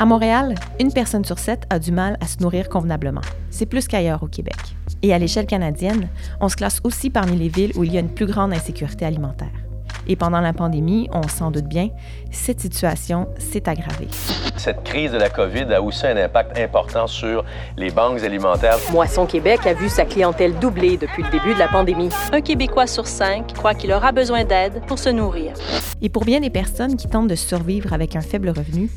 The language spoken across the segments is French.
À Montréal, une personne sur sept a du mal à se nourrir convenablement. C'est plus qu'ailleurs au Québec. Et à l'échelle canadienne, on se classe aussi parmi les villes où il y a une plus grande insécurité alimentaire. Et pendant la pandémie, on s'en doute bien, cette situation s'est aggravée. Cette crise de la COVID a aussi un impact important sur les banques alimentaires. Moisson Québec a vu sa clientèle doubler depuis le début de la pandémie. Un Québécois sur cinq croit qu'il aura besoin d'aide pour se nourrir. Et pour bien des personnes qui tentent de survivre avec un faible revenu,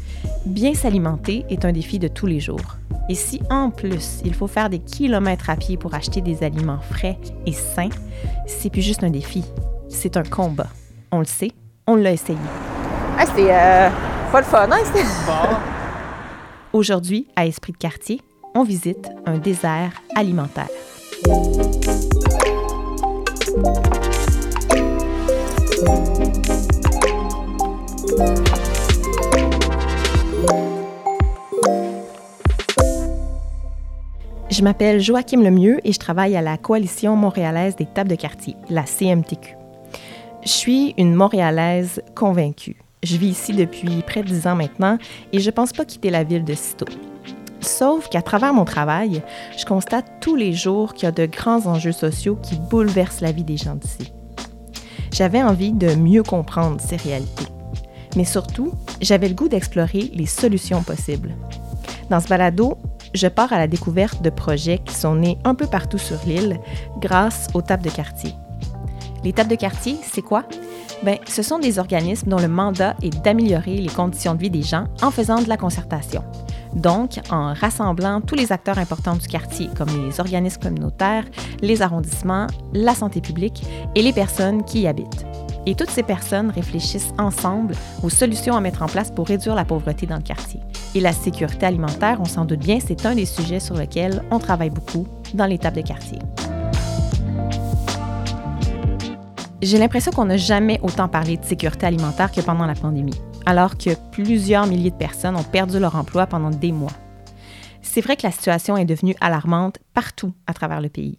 bien s'alimenter est un défi de tous les jours. Et si en plus il faut faire des kilomètres à pied pour acheter des aliments frais et sains, c'est plus juste un défi, c'est un combat. On le sait, on l'a essayé. Ah, c'était euh, pas le fun, hein? Aujourd'hui, à Esprit de quartier, on visite un désert alimentaire. Je m'appelle Joachim Lemieux et je travaille à la Coalition montréalaise des tables de quartier, la CMTQ. Je suis une Montréalaise convaincue. Je vis ici depuis près de dix ans maintenant et je ne pense pas quitter la ville de sitôt. Sauf qu'à travers mon travail, je constate tous les jours qu'il y a de grands enjeux sociaux qui bouleversent la vie des gens d'ici. J'avais envie de mieux comprendre ces réalités. Mais surtout, j'avais le goût d'explorer les solutions possibles. Dans ce balado, je pars à la découverte de projets qui sont nés un peu partout sur l'île grâce aux tables de quartier. Les tables de quartier, c'est quoi? Bien, ce sont des organismes dont le mandat est d'améliorer les conditions de vie des gens en faisant de la concertation. Donc, en rassemblant tous les acteurs importants du quartier, comme les organismes communautaires, les arrondissements, la santé publique et les personnes qui y habitent. Et toutes ces personnes réfléchissent ensemble aux solutions à mettre en place pour réduire la pauvreté dans le quartier. Et la sécurité alimentaire, on s'en doute bien, c'est un des sujets sur lesquels on travaille beaucoup dans les tables de quartier. J'ai l'impression qu'on n'a jamais autant parlé de sécurité alimentaire que pendant la pandémie, alors que plusieurs milliers de personnes ont perdu leur emploi pendant des mois. C'est vrai que la situation est devenue alarmante partout à travers le pays.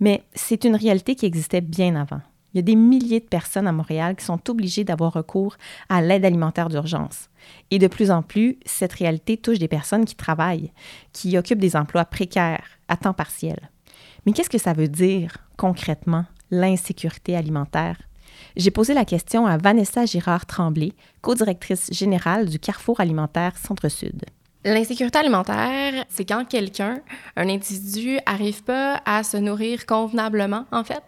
Mais c'est une réalité qui existait bien avant. Il y a des milliers de personnes à Montréal qui sont obligées d'avoir recours à l'aide alimentaire d'urgence. Et de plus en plus, cette réalité touche des personnes qui travaillent, qui occupent des emplois précaires, à temps partiel. Mais qu'est-ce que ça veut dire concrètement? L'insécurité alimentaire? J'ai posé la question à Vanessa Girard-Tremblay, co-directrice générale du Carrefour alimentaire Centre-Sud. L'insécurité alimentaire, c'est quand quelqu'un, un individu, arrive pas à se nourrir convenablement, en fait.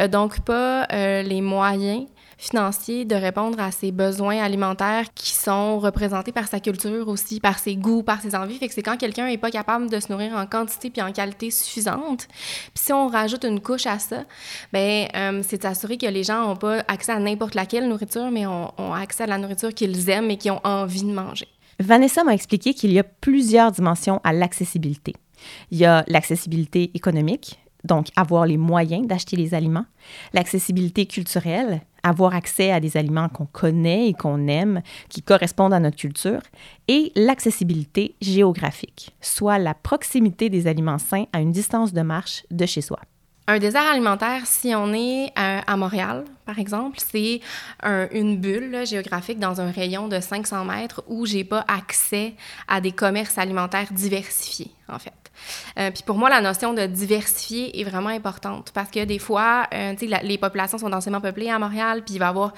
Euh, donc, pas euh, les moyens financiers de répondre à ses besoins alimentaires qui sont représentés par sa culture aussi, par ses goûts, par ses envies. Fait que c'est quand quelqu'un n'est pas capable de se nourrir en quantité puis en qualité suffisante. Puis si on rajoute une couche à ça, ben euh, c'est d'assurer que les gens n'ont pas accès à n'importe laquelle nourriture, mais ont, ont accès à la nourriture qu'ils aiment et qui ont envie de manger. Vanessa m'a expliqué qu'il y a plusieurs dimensions à l'accessibilité. Il y a l'accessibilité économique, donc avoir les moyens d'acheter les aliments, l'accessibilité culturelle, avoir accès à des aliments qu'on connaît et qu'on aime, qui correspondent à notre culture, et l'accessibilité géographique, soit la proximité des aliments sains à une distance de marche de chez soi. Un désert alimentaire, si on est à, à Montréal, par exemple, c'est un, une bulle géographique dans un rayon de 500 mètres où j'ai pas accès à des commerces alimentaires diversifiés, en fait. Euh, puis pour moi, la notion de diversifier est vraiment importante parce que des fois, euh, sais, les populations sont densément peuplées à Montréal, puis il va y avoir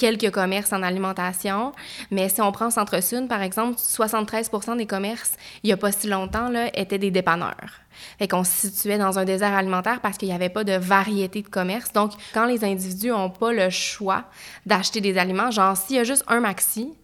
quelques commerces en alimentation. Mais si on prend Centre-Sud, par exemple, 73% des commerces, il n'y a pas si longtemps, là, étaient des dépanneurs. Fait qu'on se situait dans un désert alimentaire parce qu'il n'y avait pas de variété de commerce. Donc, quand les individus n'ont pas le choix d'acheter des aliments, genre s'il y a juste un maxi,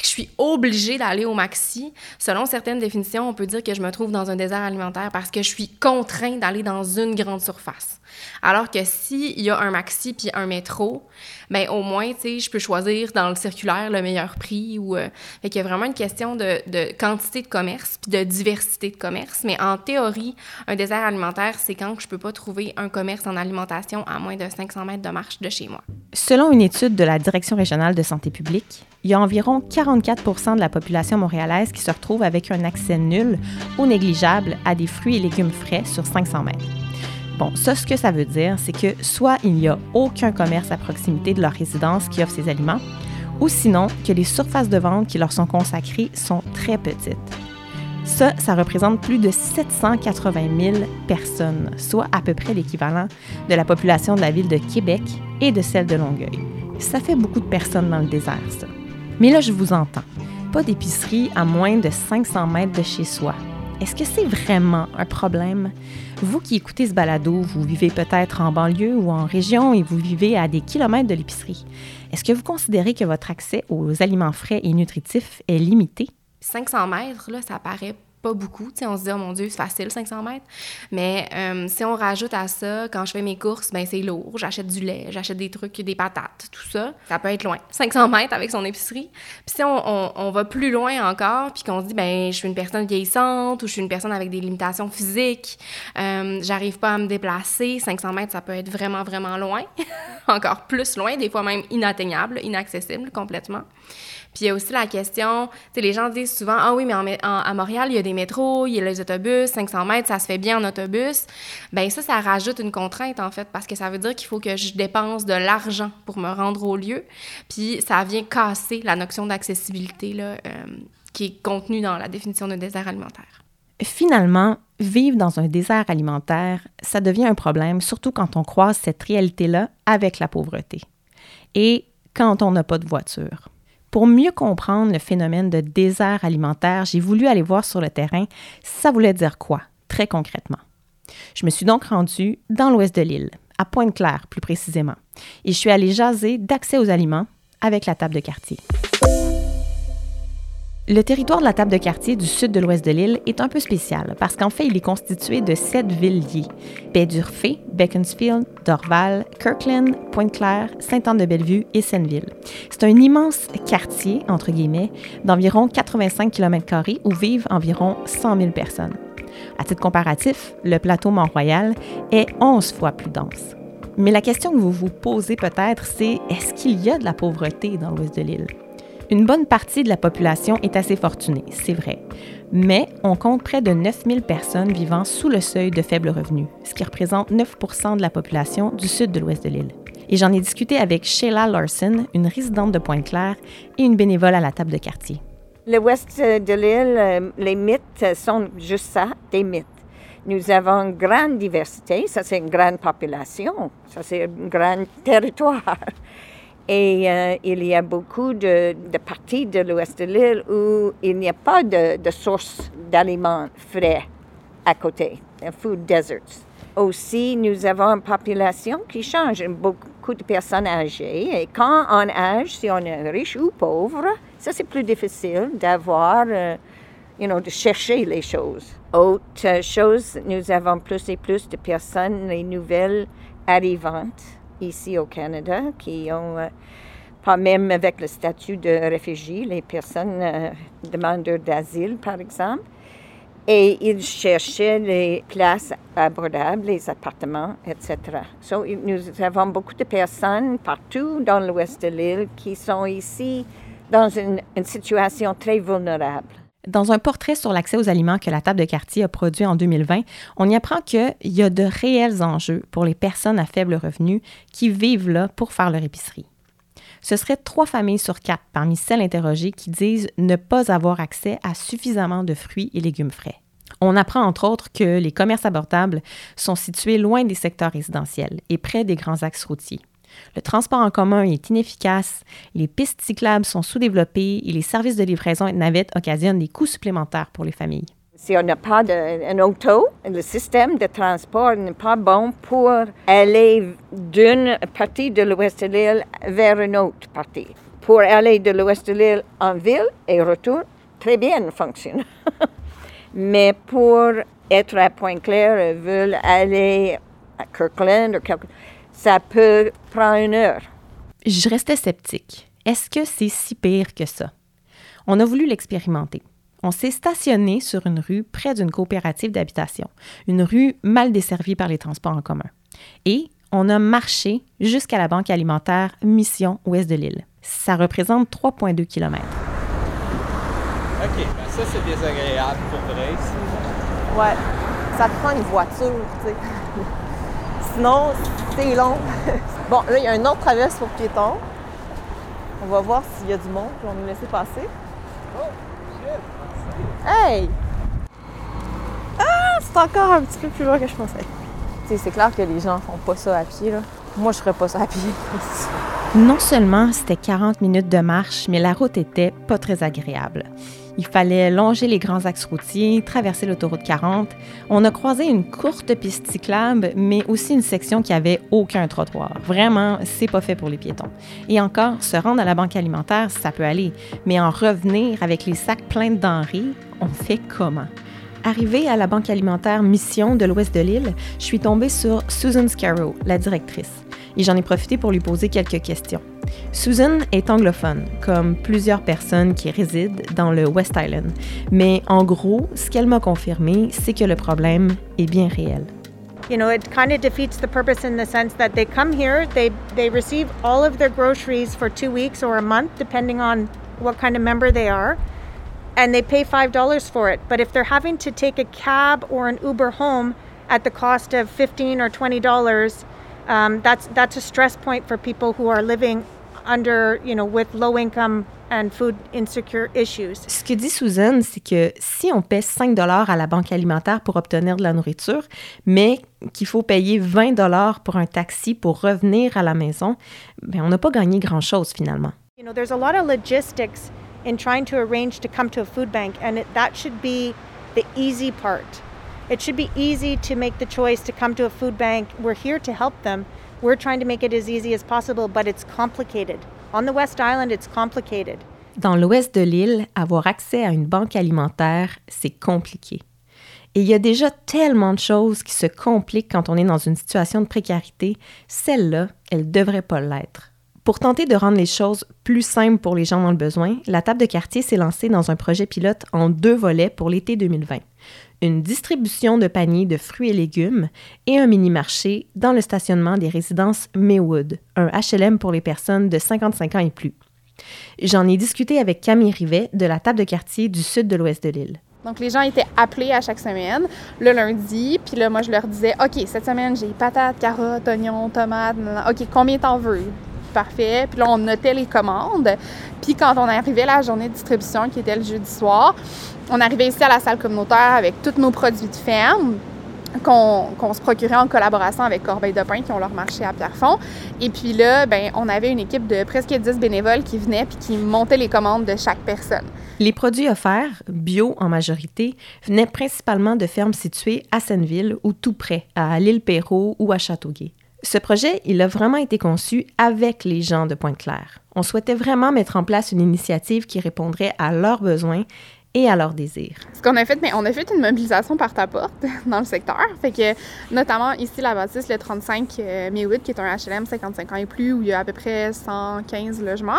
que je suis obligée d'aller au maxi, selon certaines définitions, on peut dire que je me trouve dans un désert alimentaire parce que je suis contrainte d'aller dans une grande surface. Alors que s'il y a un maxi puis un métro, ben au moins, tu sais, je peux choisir dans le circulaire le meilleur prix ou... Euh, fait qu'il y a vraiment une question de, de quantité de commerce puis de diversité de commerce. Mais en théorie, un désert alimentaire, c'est quand je peux pas trouver un commerce en alimentation à moins de 500 mètres de marche de chez moi. Selon une étude de la Direction régionale de santé publique, il y a environ 44% de la population montréalaise qui se retrouve avec un accès nul ou négligeable à des fruits et légumes frais sur 500 mètres. Bon, ça, ce que ça veut dire, c'est que soit il n'y a aucun commerce à proximité de leur résidence qui offre ces aliments, ou sinon que les surfaces de vente qui leur sont consacrées sont très petites. Ça, ça représente plus de 780 000 personnes, soit à peu près l'équivalent de la population de la ville de Québec et de celle de Longueuil. Ça fait beaucoup de personnes dans le désert, ça. Mais là, je vous entends. Pas d'épicerie à moins de 500 mètres de chez soi. Est-ce que c'est vraiment un problème? Vous qui écoutez ce balado, vous vivez peut-être en banlieue ou en région et vous vivez à des kilomètres de l'épicerie. Est-ce que vous considérez que votre accès aux aliments frais et nutritifs est limité? 500 mètres, là, ça paraît pas beaucoup. on se dit, oh mon Dieu, c'est facile, 500 mètres. Mais euh, si on rajoute à ça, quand je fais mes courses, ben c'est lourd. J'achète du lait, j'achète des trucs, des patates, tout ça. Ça peut être loin. 500 mètres avec son épicerie. Puis si on, on, va plus loin encore, puis qu'on se dit, ben je suis une personne vieillissante ou je suis une personne avec des limitations physiques, euh, j'arrive pas à me déplacer, 500 mètres, ça peut être vraiment, vraiment loin. encore plus loin, des fois même inatteignable, inaccessible complètement. Puis il y a aussi la question, tu sais, les gens disent souvent, ah oui, mais à Montréal, il y a des métros, il y a les autobus, 500 mètres, ça se fait bien en autobus. Bien, ça, ça rajoute une contrainte, en fait, parce que ça veut dire qu'il faut que je dépense de l'argent pour me rendre au lieu. Puis ça vient casser la notion d'accessibilité, euh, qui est contenue dans la définition de désert alimentaire. Finalement, vivre dans un désert alimentaire, ça devient un problème, surtout quand on croise cette réalité-là avec la pauvreté. Et quand on n'a pas de voiture. Pour mieux comprendre le phénomène de désert alimentaire, j'ai voulu aller voir sur le terrain ça voulait dire quoi, très concrètement? Je me suis donc rendue dans l'ouest de l'île, à Pointe-Claire plus précisément, et je suis allée jaser d'accès aux aliments avec la table de quartier. Le territoire de la table de quartier du sud de l'ouest de l'île est un peu spécial parce qu'en fait, il est constitué de sept villes liées baie Beaconsfield, Dorval, Kirkland, Pointe-Claire, Sainte-Anne-de-Bellevue et Senneville. C'est un immense quartier, entre guillemets, d'environ 85 km où vivent environ 100 000 personnes. À titre comparatif, le plateau Mont-Royal est 11 fois plus dense. Mais la question que vous vous posez peut-être, c'est est-ce qu'il y a de la pauvreté dans l'ouest de l'île? Une bonne partie de la population est assez fortunée, c'est vrai, mais on compte près de 9000 personnes vivant sous le seuil de faible revenu, ce qui représente 9% de la population du sud de l'ouest de l'île. Et j'en ai discuté avec Sheila Larson, une résidente de Pointe-Claire et une bénévole à la table de quartier. L'ouest de l'île, euh, les mythes sont juste ça, des mythes. Nous avons une grande diversité, ça c'est une grande population, ça c'est un grand territoire. Et euh, il y a beaucoup de, parties de l'ouest de l'île où il n'y a pas de, de source d'aliments frais à côté, food deserts. Aussi, nous avons une population qui change, beaucoup de personnes âgées. Et quand on âge, si on est riche ou pauvre, ça c'est plus difficile d'avoir, euh, you know, de chercher les choses. Autre chose, nous avons plus et plus de personnes, les nouvelles arrivantes ici au Canada qui ont, euh, pas même avec le statut de réfugié, les personnes euh, demandeurs d'asile, par exemple. Et ils cherchaient les places abordables, les appartements, etc. So, nous avons beaucoup de personnes partout dans l'ouest de l'île qui sont ici dans une situation très vulnérable. Dans un portrait sur l'accès aux aliments que la table de quartier a produit en 2020, on y apprend qu'il y a de réels enjeux pour les personnes à faible revenu qui vivent là pour faire leur épicerie. Ce serait trois familles sur quatre parmi celles interrogées qui disent ne pas avoir accès à suffisamment de fruits et légumes frais. On apprend entre autres que les commerces abordables sont situés loin des secteurs résidentiels et près des grands axes routiers. Le transport en commun est inefficace, les pistes cyclables sont sous-développées et les services de livraison et de navettes occasionnent des coûts supplémentaires pour les familles. Si on n'a pas d'un auto, le système de transport n'est pas bon pour aller d'une partie de l'ouest de l'île vers une autre partie. Pour aller de l'ouest de l'île en ville et retour, très bien fonctionne. Mais pour être à Pointe-Claire, veulent aller à Kirkland ou quelque ça peut prendre une heure. Je restais sceptique. Est-ce que c'est si pire que ça? On a voulu l'expérimenter. On s'est stationné sur une rue près d'une coopérative d'habitation, une rue mal desservie par les transports en commun. Et on a marché jusqu'à la banque alimentaire Mission Ouest de l'île. Ça représente 3,2 km. OK, ben ça c'est désagréable pour vrai ici. Ouais, ça te prend une voiture, tu sais. Sinon, c'est long. bon, là, il y a un autre traverse pour piétons. On va voir s'il y a du monde, on va nous laisser passer. Oh, shit! Hey! Ah, c'est encore un petit peu plus loin que je pensais. Tu sais, c'est clair que les gens font pas ça à pied, là. Moi, je ferais pas ça à pied. Non seulement c'était 40 minutes de marche, mais la route était pas très agréable. Il fallait longer les grands axes routiers, traverser l'autoroute 40. On a croisé une courte piste cyclable, mais aussi une section qui avait aucun trottoir. Vraiment, c'est pas fait pour les piétons. Et encore, se rendre à la banque alimentaire, ça peut aller, mais en revenir avec les sacs pleins de denrées, on fait comment? Arrivée à la banque alimentaire Mission de l'ouest de l'île, je suis tombée sur Susan Scarrow, la directrice, et j'en ai profité pour lui poser quelques questions. Susan est anglophone, comme plusieurs personnes qui résident dans le West Island, mais en gros, ce qu'elle m'a confirmé, c'est que le problème est bien réel. you know, it kind of defeats the purpose in the sense that they come here, they they receive all of their groceries for two weeks or a month, depending on what kind of member they are, and they pay five dollars for it. But if they're having to take a cab or an Uber home at the cost of fifteen or twenty dollars, um, that's that's a stress point for people who are living under, you know, with low income and food insecure issues. Ce que dit Susan, c'est que si on paie 5 à la banque alimentaire pour obtenir de la nourriture, mais qu'il faut payer 20 pour un taxi pour revenir à la maison, ben on n'a pas gagné grand-chose finalement. You know, there's a lot of logistics in trying to arrange to come to a food bank, and it, that should be the easy part. It should be easy to make the choice to come to a food bank. We're here to help them. We're trying to make it as easy as possible, but it's complicated. On the West Island, it's complicated. Dans l'ouest de l'île, avoir accès à une banque alimentaire, c'est compliqué. Et il y a déjà tellement de choses qui se compliquent quand on est dans une situation de précarité. Celle-là, elle ne devrait pas l'être. Pour tenter de rendre les choses plus simples pour les gens dans le besoin, la table de quartier s'est lancée dans un projet pilote en deux volets pour l'été 2020. Une distribution de paniers de fruits et légumes et un mini-marché dans le stationnement des résidences Maywood, un HLM pour les personnes de 55 ans et plus. J'en ai discuté avec Camille Rivet de la table de quartier du sud de l'ouest de l'île. Donc, les gens étaient appelés à chaque semaine, le lundi. Puis là, moi, je leur disais, OK, cette semaine, j'ai patates, carottes, oignons, tomates. OK, combien t'en veux? Parfait. Puis là, on notait les commandes. Puis quand on arrivait à la journée de distribution, qui était le jeudi soir, on arrivait ici à la salle communautaire avec tous nos produits de ferme qu'on se procurait en collaboration avec Corbeil de Pain qui ont leur marché à Pierrefonds. Et puis là, ben, on avait une équipe de presque 10 bénévoles qui venaient puis qui montaient les commandes de chaque personne. Les produits offerts, bio en majorité, venaient principalement de fermes situées à Senneville ou tout près, à l'île Perrault ou à Châteauguay. Ce projet, il a vraiment été conçu avec les gens de Pointe-Claire. On souhaitait vraiment mettre en place une initiative qui répondrait à leurs besoins et à leurs désirs. Ce qu'on a fait, mais on a fait une mobilisation par ta porte dans le secteur. Fait que, notamment ici, la bâtisse, le 35 euh, qui est un HLM 55 ans et plus, où il y a à peu près 115 logements.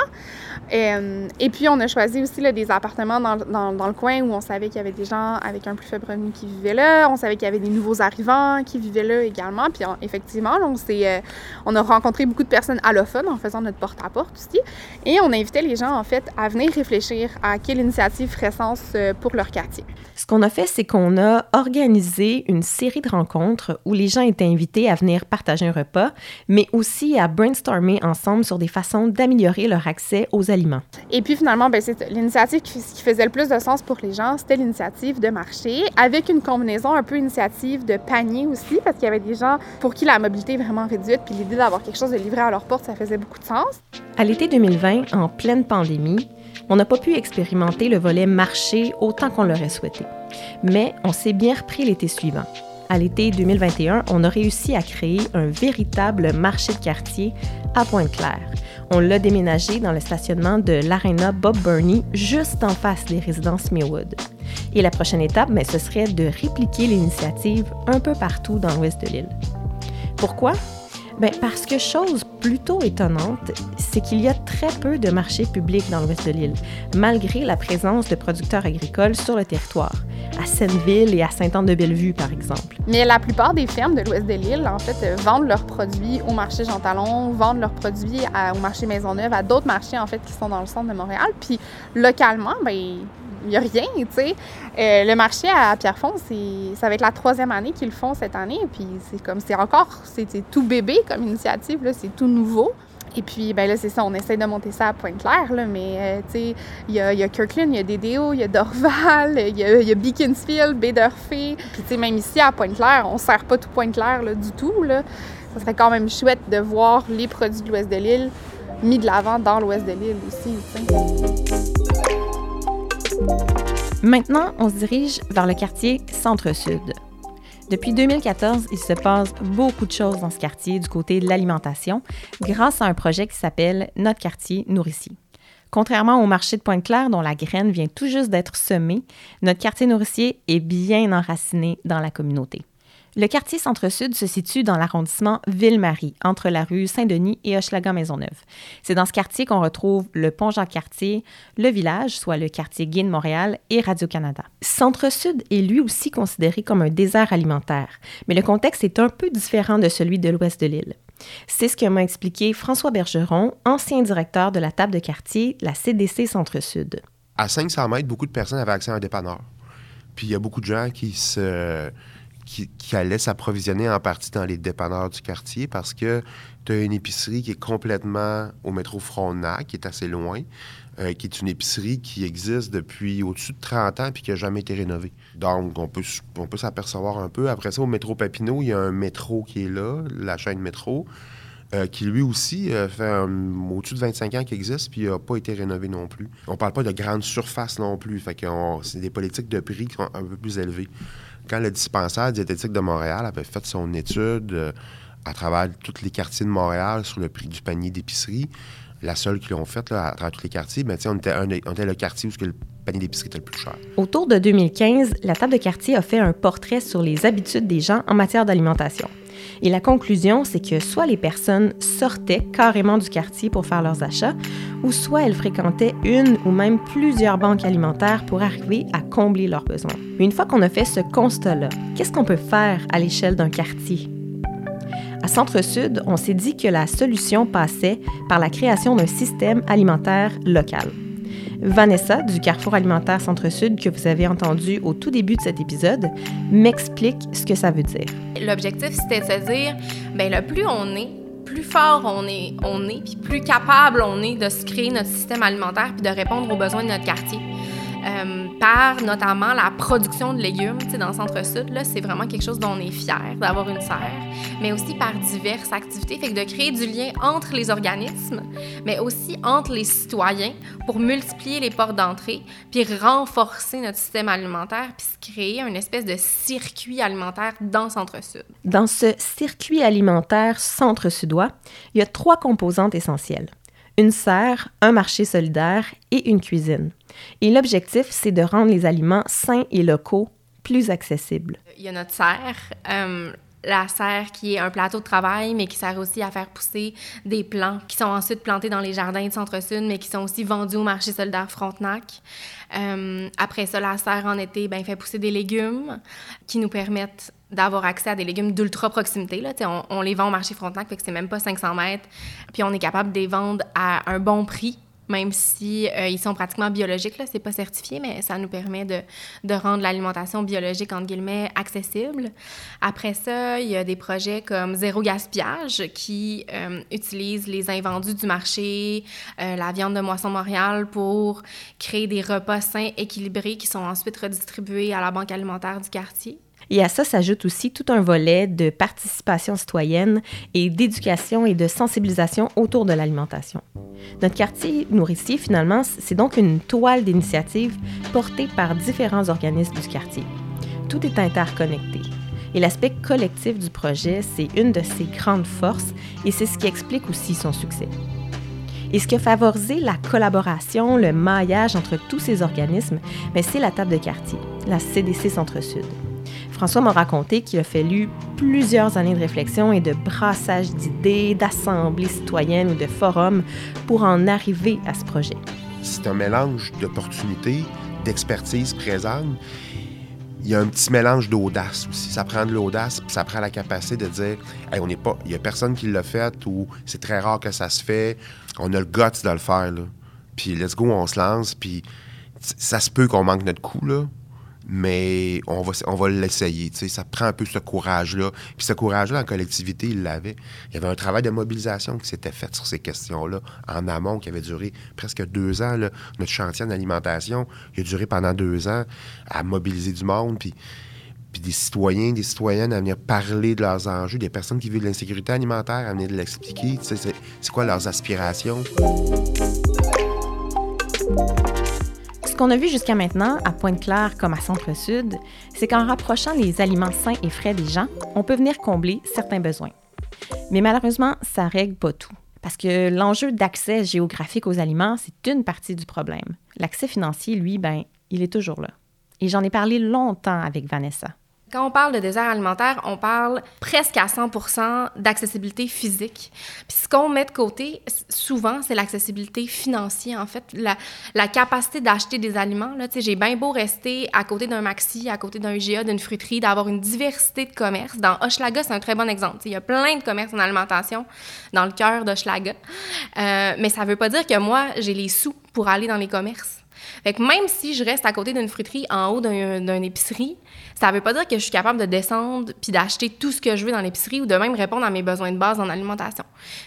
Euh, et puis, on a choisi aussi là, des appartements dans, dans- le coin où on savait qu'il y avait des gens avec un plus faible revenu qui vivaient là. On savait qu'il y avait des nouveaux arrivants qui vivaient là également. Puis, effectivement, on, euh, on a rencontré beaucoup de personnes allophones en faisant notre porte-à-porte aussi. Et on invitait les gens, en fait, à venir réfléchir à quelle initiative ferait sens euh, pour leur quartier. Ce qu'on a fait, c'est qu'on a organisé une série de rencontres où les gens étaient invités à venir partager un repas, mais aussi à brainstormer ensemble sur des façons d'améliorer leur accès aux aliments. Et puis finalement, ben, c'est l'initiative qui, qui faisait le plus de sens pour les gens, c'était l'initiative de marché, avec une combinaison un peu initiative de panier aussi, parce qu'il y avait des gens pour qui la mobilité est vraiment réduite, puis l'idée d'avoir quelque chose de livré à leur porte, ça faisait beaucoup de sens. À l'été 2020, en pleine pandémie, on n'a pas pu expérimenter le volet marché autant qu'on l'aurait souhaité. Mais on s'est bien repris l'été suivant. À l'été 2021, on a réussi à créer un véritable marché de quartier à Pointe-Claire. On l'a déménagé dans le stationnement de l'Arena Bob Burney, juste en face des résidences Maywood. Et la prochaine étape, ben, ce serait de répliquer l'initiative un peu partout dans l'ouest de l'île. Pourquoi? Ben, parce que chose plutôt étonnante, c'est qu'il y a très peu de marchés publics dans l'ouest de l'île, malgré la présence de producteurs agricoles sur le territoire, à Senneville et à Sainte-Anne-de-Bellevue, par exemple. Mais la plupart des fermes de l'ouest de l'île, en fait, euh, vendent leurs produits au marché Jean Talon, vendent leurs produits au marché Maisonneuve, à d'autres marchés, en fait, qui sont dans le centre de Montréal. Puis localement, ben n'y a rien, tu sais. Euh, le marché à Pierrefonds, ça va être la troisième année qu'ils le font cette année. Puis c'est comme, c'est encore, c'est, tout bébé comme initiative, c'est tout nouveau. Et puis, ben là, c'est ça, on essaie de monter ça à Pointe-Claire, là, mais, euh, tu sais, il y a, y a, Kirkland, il y a DDO, il y a Dorval, il y a, y a Beaconsfield, Baie Puis, tu sais, même ici, à Pointe-Claire, on sert pas tout Pointe-Claire, du tout, là. Ça serait quand même chouette de voir les produits de l'ouest de l'île mis de l'avant dans l'ouest de l'île aussi, Maintenant, on se dirige vers le quartier Centre-Sud. Depuis 2014, il se passe beaucoup de choses dans ce quartier du côté de l'alimentation grâce à un projet qui s'appelle Notre quartier nourricier. Contrairement au marché de Pointe-Claire, dont la graine vient tout juste d'être semée, notre quartier nourricier est bien enraciné dans la communauté. Le quartier Centre-Sud se situe dans l'arrondissement Ville-Marie, entre la rue Saint-Denis et Hochelaga-Maisonneuve. C'est dans ce quartier qu'on retrouve le pont Jean-Cartier, le village, soit le quartier de Montréal et Radio-Canada. Centre-Sud est lui aussi considéré comme un désert alimentaire, mais le contexte est un peu différent de celui de l'ouest de l'île. C'est ce que m'a expliqué François Bergeron, ancien directeur de la table de quartier, la CDC Centre-Sud. À 500 mètres, beaucoup de personnes avaient accès à un dépanneur. Puis il y a beaucoup de gens qui se qui, allait s'approvisionner en partie dans les dépanneurs du quartier parce que tu as une épicerie qui est complètement au métro Frontenac, qui est assez loin, euh, qui est une épicerie qui existe depuis au-dessus de 30 ans puis qui n'a jamais été rénovée. Donc, on peut, on peut s'apercevoir un peu. Après ça, au métro Papineau, il y a un métro qui est là, la chaîne métro. Euh, qui lui aussi euh, fait au-dessus de 25 ans qu'il existe, puis n'a pas été rénové non plus. On parle pas de grande surface non plus, fait que c'est des politiques de prix qui sont un peu plus élevées quand le dispensaire diététique de Montréal avait fait son étude euh, à travers tous les quartiers de Montréal sur le prix du panier d'épicerie, la seule qu'ils ont faite à travers tous les quartiers, ben, on, était on était le quartier où le panier d'épicerie était le plus cher. Autour de 2015, la table de quartier a fait un portrait sur les habitudes des gens en matière d'alimentation. Et la conclusion, c'est que soit les personnes sortaient carrément du quartier pour faire leurs achats, ou soit elles fréquentaient une ou même plusieurs banques alimentaires pour arriver à combler leurs besoins. Une fois qu'on a fait ce constat-là, qu'est-ce qu'on peut faire à l'échelle d'un quartier? À Centre-Sud, on s'est dit que la solution passait par la création d'un système alimentaire local. Vanessa du Carrefour alimentaire Centre-Sud que vous avez entendu au tout début de cet épisode m'explique ce que ça veut dire. L'objectif, c'était de se dire, bien, le plus on est, plus fort on est, on est, puis plus capable on est de se créer notre système alimentaire puis de répondre aux besoins de notre quartier. Euh, par notamment la production de légumes. dans le centre-sud, c'est vraiment quelque chose dont on est fier d'avoir une serre, mais aussi par diverses activités. Fait que de créer du lien entre les organismes, mais aussi entre les citoyens pour multiplier les portes d'entrée, puis renforcer notre système alimentaire, puis se créer une espèce de circuit alimentaire dans le centre-sud. Dans ce circuit alimentaire centre-sudois, il y a trois composantes essentielles une serre, un marché solidaire et une cuisine. Et l'objectif, c'est de rendre les aliments sains et locaux plus accessibles. Il y a notre serre. Euh, la serre qui est un plateau de travail, mais qui sert aussi à faire pousser des plants qui sont ensuite plantés dans les jardins de Centre-Sud, mais qui sont aussi vendus au marché solidaire Frontenac. Euh, après ça, la serre en été ben, fait pousser des légumes qui nous permettent d'avoir accès à des légumes d'ultra proximité. Là. On, les vend au marché Frontenac, fait que c'est même pas 500 mètres. Puis on est capable de les vendre à un bon prix même si euh, ils sont pratiquement biologiques. Là, c'est pas certifié, mais ça nous permet de, de rendre l'alimentation biologique, entre guillemets, accessible. Après ça, il y a des projets comme Zéro Gaspillage qui euh, utilisent les invendus du marché, euh, la viande de Moisson Montréal pour créer des repas sains, équilibrés qui sont ensuite redistribués à la banque alimentaire du quartier. Et à ça s'ajoute aussi tout un volet de participation citoyenne et d'éducation et de sensibilisation autour de l'alimentation. Notre quartier nourricier, finalement, c'est donc une toile d'initiatives portée par différents organismes du quartier. Tout est interconnecté. Et l'aspect collectif du projet, c'est une de ses grandes forces et c'est ce qui explique aussi son succès. Et ce qui a favorisé la collaboration, le maillage entre tous ces organismes, ben, c'est la table de quartier, la CDC Centre-Sud. François m'a raconté qu'il a fallu plusieurs années de réflexion et de brassage d'idées, d'assemblées citoyennes ou de forums pour en arriver à ce projet. C'est un mélange d'opportunités, d'expertise présente. Il y a un petit mélange d'audace aussi. Ça prend de l'audace, puis ça prend la capacité de dire on. Il n'y a personne qui l'a fait ou c'est très rare que ça se fait. On a le guts de le faire. Puis let's go, on se lance. Puis ça se peut qu'on manque notre coup, là mais on va, on va l'essayer. Ça prend un peu ce courage-là. Puis ce courage-là, en collectivité, il l'avait. Il y avait un travail de mobilisation qui s'était fait sur ces questions-là en amont, qui avait duré presque deux ans. Notre chantier en alimentation, il a duré pendant deux ans à mobiliser du monde. Puis puis des citoyens, des citoyennes à venir parler de leurs enjeux, des personnes qui vivent de l'insécurité alimentaire à venir l'expliquer. C'est quoi leurs aspirations? Ce qu'on a vu jusqu'à maintenant, à Pointe-Claire comme à Centre-Sud, c'est qu'en rapprochant les aliments sains et frais des gens, on peut venir combler certains besoins. Mais malheureusement, ça règle pas tout. Parce que l'enjeu d'accès géographique aux aliments, c'est une partie du problème. L'accès financier, lui, ben, il est toujours là. Et j'en ai parlé longtemps avec Vanessa. Quand on parle de désert alimentaire, on parle presque à 100 d'accessibilité physique. Puis ce qu'on met de côté, souvent, c'est l'accessibilité financière, en fait, la, capacité d'acheter des aliments. Là, j'ai bien beau rester à côté d'un maxi, à côté d'un IGA, d'une fruiterie, d'avoir une diversité de commerces. Dans Hochelaga, c'est un très bon exemple. Il y a plein de commerces en alimentation dans le cœur d'Hochelaga. Euh, mais ça ne veut pas dire que moi, j'ai les sous pour aller dans les commerces. Fait que même si je reste à côté d'une fruiterie en haut d'une épicerie, ça veut pas dire que je suis capable de descendre puis d'acheter tout ce que je veux dans l'épicerie ou de même répondre à mes besoins de base en alimentation.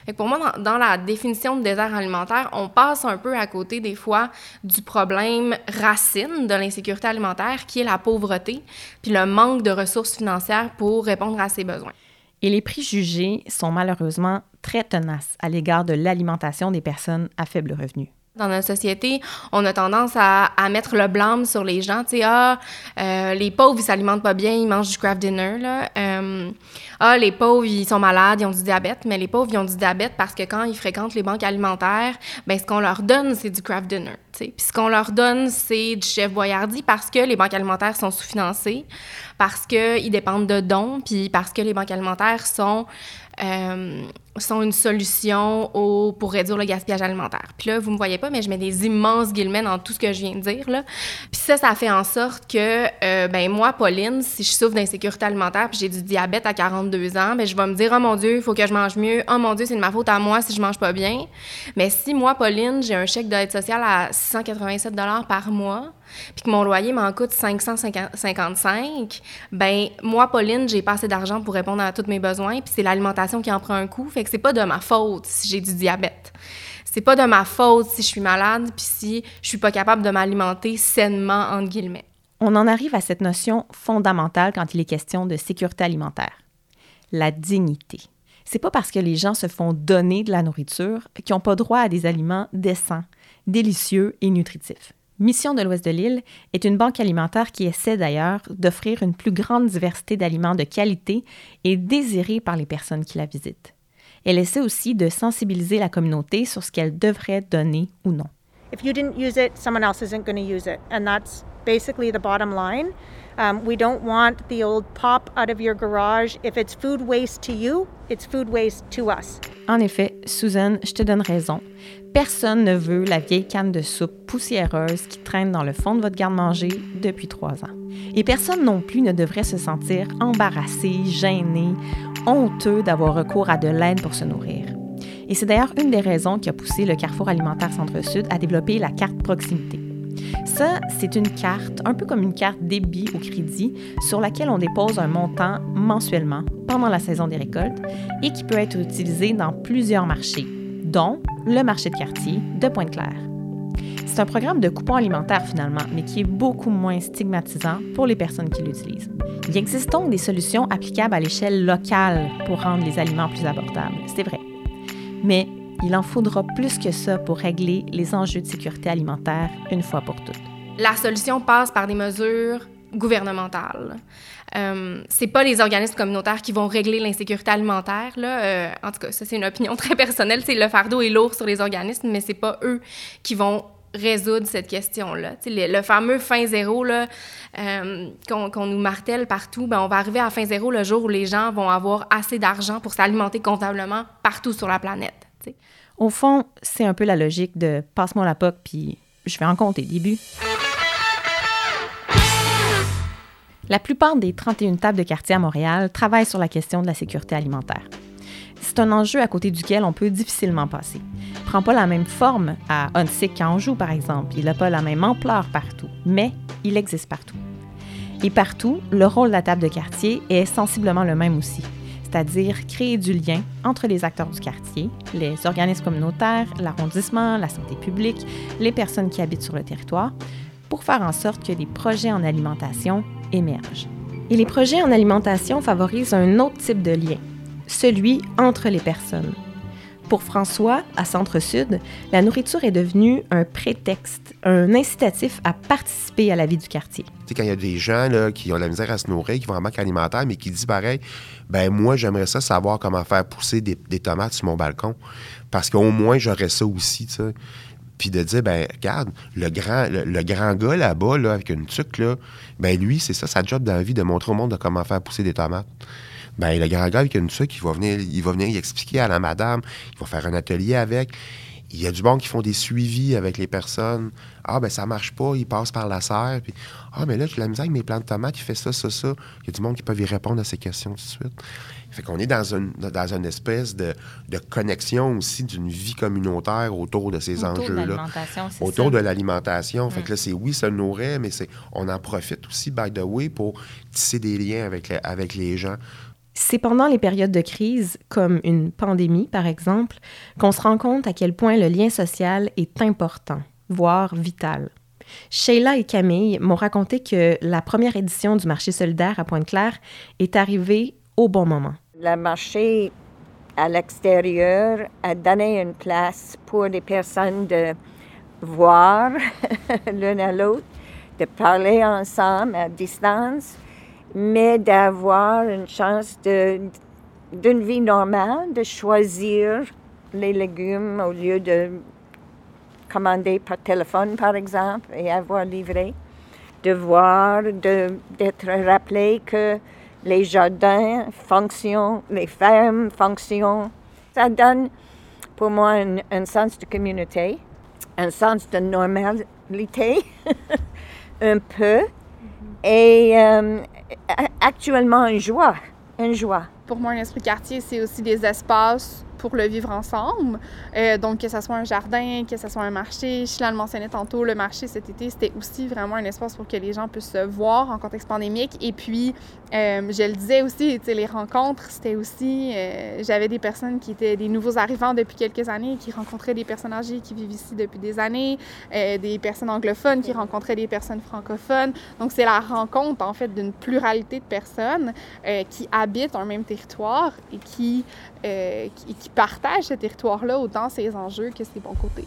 Fait que pour moi, dans, dans, la définition de désert alimentaire, on passe un peu à côté des fois du problème racine de l'insécurité alimentaire qui est la pauvreté puis le manque de ressources financières pour répondre à ces besoins. Et les préjugés sont malheureusement très tenaces à l'égard de l'alimentation des personnes à faible revenu. Dans notre société, on a tendance à, à, mettre le blâme sur les gens. Tu sais, ah, euh, les pauvres, ils s'alimentent pas bien, ils mangent du craft dinner. Là. Euh, ah, les pauvres, ils sont malades, ils ont du diabète. Mais les pauvres, ils ont du diabète parce que quand ils fréquentent les banques alimentaires, ben ce qu'on leur donne, c'est du craft dinner. Tu sais. Puis ce qu'on leur donne, c'est du chef Boyardi parce que les banques alimentaires sont sous-financées, parce qu'ils dépendent de dons, puis parce que les banques alimentaires sont euh, sont une solution pour réduire le gaspillage alimentaire. Puis là, vous me voyez pas, mais je mets des immenses guillemets dans tout ce que je viens de dire. Puis ça, ça fait en sorte que, euh, ben moi, Pauline, si je souffre d'insécurité alimentaire puis j'ai du diabète à 42 ans, ben je vais me dire, oh mon Dieu, il faut que je mange mieux. Oh mon Dieu, c'est de ma faute à moi si je mange pas bien. Mais si moi, Pauline, j'ai un chèque d'aide sociale à 687 par mois, puis que mon loyer m'en coûte 555, ben moi, Pauline, j'ai pas assez d'argent pour répondre à tous mes besoins, puis c'est l'alimentation qui en prend un coup. Fait que c'est pas de ma faute si j'ai du diabète. C'est pas de ma faute si je suis malade, puis si je suis pas capable de m'alimenter sainement, entre guillemets. On en arrive à cette notion fondamentale quand il est question de sécurité alimentaire. La dignité. C'est pas parce que les gens se font donner de la nourriture qu'ils n'ont pas droit à des aliments décents, délicieux et nutritifs. Mission de l'Ouest de l'île est une banque alimentaire qui essaie d'ailleurs d'offrir une plus grande diversité d'aliments de qualité et désirés par les personnes qui la visitent. Elle essaie aussi de sensibiliser la communauté sur ce qu'elle devrait donner ou non. If you didn't use it, someone else isn't going to use it. And that's basically the bottom line. Um, we don't want the old pop out of your garage. If it's food waste to you, it's food waste to us. En effet, Susan, je te donne raison. Personne ne veut la vieille canne de soupe poussiéreuse qui traîne dans le fond de votre garde-manger depuis trois ans. Et personne non plus ne devrait se sentir embarrassé, gêné, honteux d'avoir recours à de l'aide pour se nourrir. Et c'est d'ailleurs une des raisons qui a poussé le Carrefour alimentaire Centre-Sud à développer la carte proximité. Ça, c'est une carte, un peu comme une carte débit au crédit, sur laquelle on dépose un montant mensuellement pendant la saison des récoltes et qui peut être utilisé dans plusieurs marchés, dont le marché de quartier de Pointe-Claire. C'est un programme de coupons alimentaires finalement, mais qui est beaucoup moins stigmatisant pour les personnes qui l'utilisent. Il existe donc des solutions applicables à l'échelle locale pour rendre les aliments plus abordables, c'est vrai. Mais il en faudra plus que ça pour régler les enjeux de sécurité alimentaire une fois pour toutes. La solution passe par des mesures gouvernementales. Euh, c'est pas les organismes communautaires qui vont régler l'insécurité alimentaire. Là. Euh, en tout cas, ça, c'est une opinion très personnelle. C'est le fardeau est lourd sur les organismes, mais c'est pas eux qui vont résoudre cette question-là. Le, le, fameux fin zéro là, euh, qu'on, nous martèle partout, ben on va arriver à fin zéro le jour où les gens vont avoir assez d'argent pour s'alimenter comptablement partout sur la planète. Au fond, c'est un peu la logique de passe-moi la POC, puis je vais en compter début. La plupart des 31 tables de quartier à Montréal travaillent sur la question de la sécurité alimentaire. C'est un enjeu à côté duquel on peut difficilement passer. Il prend pas la même forme à Huntsic qu'à Anjou, par exemple. Il n'a pas la même ampleur partout, mais il existe partout. Et partout, le rôle de la table de quartier est sensiblement le même aussi, c'est-à-dire créer du lien entre les acteurs du quartier, les organismes communautaires, l'arrondissement, la santé publique, les personnes qui habitent sur le territoire, pour faire en sorte que des projets en alimentation Et les projets en alimentation favorisent un autre type de lien, celui entre les personnes. Pour François, à Centre-Sud, la nourriture est devenue un prétexte, un incitatif à participer à la vie du quartier. Tu sais, quand il y a des gens là, qui ont la misère à se nourrir, qui vont en manque alimentaire, mais qui disent pareil, ben moi, j'aimerais ça savoir comment faire pousser des, tomates sur mon balcon. Parce qu'au moins, j'aurais ça aussi, tu sais. Puis de dire, ben regarde, le grand, le, gars là-bas, là, avec une tuque, là, ben lui, c'est ça, sa job dans de montrer au monde de comment faire pousser des tomates ben le grand gars avec une sucre, il va venir, il va venir y expliquer à la madame, il va faire un atelier avec. Il y a du bon qui font des suivis avec les personnes. Ah, ben ça marche pas, il passe par la serre. Puis, ah, mais là, j'ai la misère avec mes plantes de tomates, il fait ça, ça, ça. Il y a du monde qui peut y répondre à ces questions tout de suite. Fait qu'on est dans une, dans une espèce de, de connexion aussi d'une vie communautaire autour de ces enjeux-là. Autour de l'alimentation. Fait que là, c'est oui, ça nourrit, mais c'est on en profite aussi, by the way, pour tisser des liens avec avec les gens. C'est pendant les périodes de crise, comme une pandémie par exemple, qu'on se rend compte à quel point le lien social est important, voire vital. Sheila et Camille m'ont raconté que la première édition du marché solidaire à Pointe-Claire est arrivée au bon moment. Le marché à l'extérieur a donné une place pour les personnes de voir l'un à l'autre, de parler ensemble à distance mais d'avoir une chance d'une vie normale, de choisir les légumes au lieu de commander par téléphone, par exemple, et avoir livré. De voir, d'être rappelé que les jardins fonctionnent, les fermes fonctionnent. Ça donne pour moi un, sens de communauté, un sens de normalité, un peu. Et, euh, actuellement une joie, une joie. Pour moi, un esprit quartier, c'est aussi des espaces pour le vivre ensemble. Euh, donc, que ce soit un jardin, que ce soit un marché. Je le mentionnais tantôt, le marché cet été, c'était aussi vraiment un espace pour que les gens puissent se voir en contexte pandémique. Et puis, euh, je le disais aussi, les rencontres, c'était aussi... Euh, j'avais des personnes qui étaient des nouveaux arrivants depuis quelques années, qui rencontraient des personnes âgées qui vivent ici depuis des années, des personnes anglophones qui rencontraient des personnes francophones. Donc, c'est la rencontre, en fait, d'une pluralité de personnes qui habitent un même territoire et qui, qui, qui partage ce territoire-là, autant ses enjeux que ses bons côtés.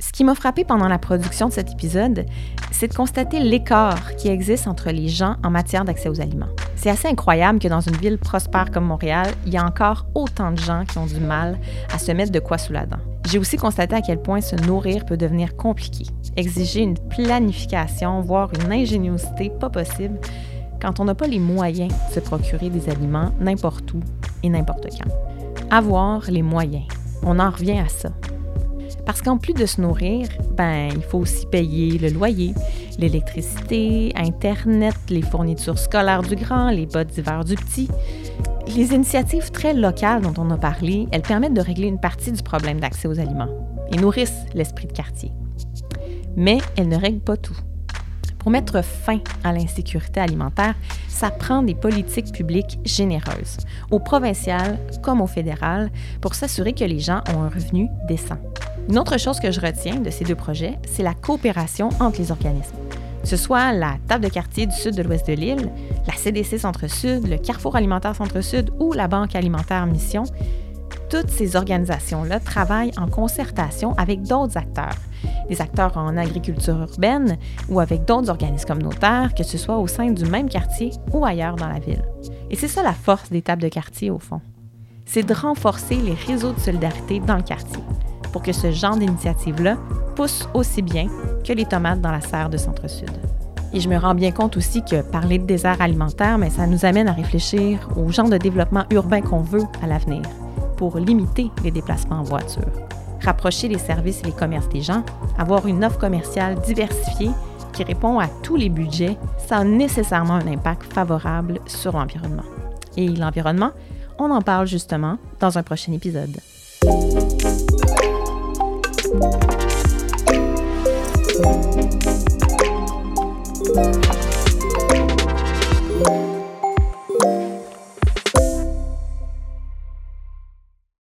Ce qui m'a frappé pendant la production de cet épisode, c'est de constater l'écart qui existe entre les gens en matière d'accès aux aliments. C'est assez incroyable que dans une ville prospère comme Montréal, il y a encore autant de gens qui ont du mal à se mettre de quoi sous la dent. J'ai aussi constaté à quel point se nourrir peut devenir compliqué, exiger une planification, voire une ingéniosité pas possible quand on n'a pas les moyens de se procurer des aliments n'importe où et n'importe quand. Avoir les moyens. On en revient à ça. Parce qu'en plus de se nourrir, ben, il faut aussi payer le loyer, l'électricité, Internet, les fournitures scolaires du grand, les bottes d'hiver du petit. Les initiatives très locales dont on a parlé, elles permettent de régler une partie du problème d'accès aux aliments et nourrissent l'esprit de quartier. Mais elles ne règlent pas tout. Pour mettre fin à l'insécurité alimentaire, ça prend des politiques publiques généreuses, au provincial comme au fédéral, pour s'assurer que les gens ont un revenu décent. Une autre chose que je retiens de ces deux projets, c'est la coopération entre les organismes. Que ce soit la table de quartier du sud de l'ouest de l'île, la CDC Centre-Sud, le Carrefour alimentaire Centre-Sud ou la Banque alimentaire Mission, toutes ces organisations-là travaillent en concertation avec d'autres acteurs, des acteurs en agriculture urbaine ou avec d'autres organismes communautaires, que ce soit au sein du même quartier ou ailleurs dans la ville. Et c'est ça la force des tables de quartier au fond. C'est de renforcer les réseaux de solidarité dans le quartier pour que ce genre d'initiative-là pousse aussi bien que les tomates dans la serre de Centre-Sud. Et je me rends bien compte aussi que parler de désert alimentaire, mais ça nous amène à réfléchir au genre de développement urbain qu'on veut à l'avenir pour limiter les déplacements en voiture, rapprocher les services et les commerces des gens, avoir une offre commerciale diversifiée qui répond à tous les budgets sans nécessairement un impact favorable sur l'environnement. Et l'environnement, on en parle justement dans un prochain épisode.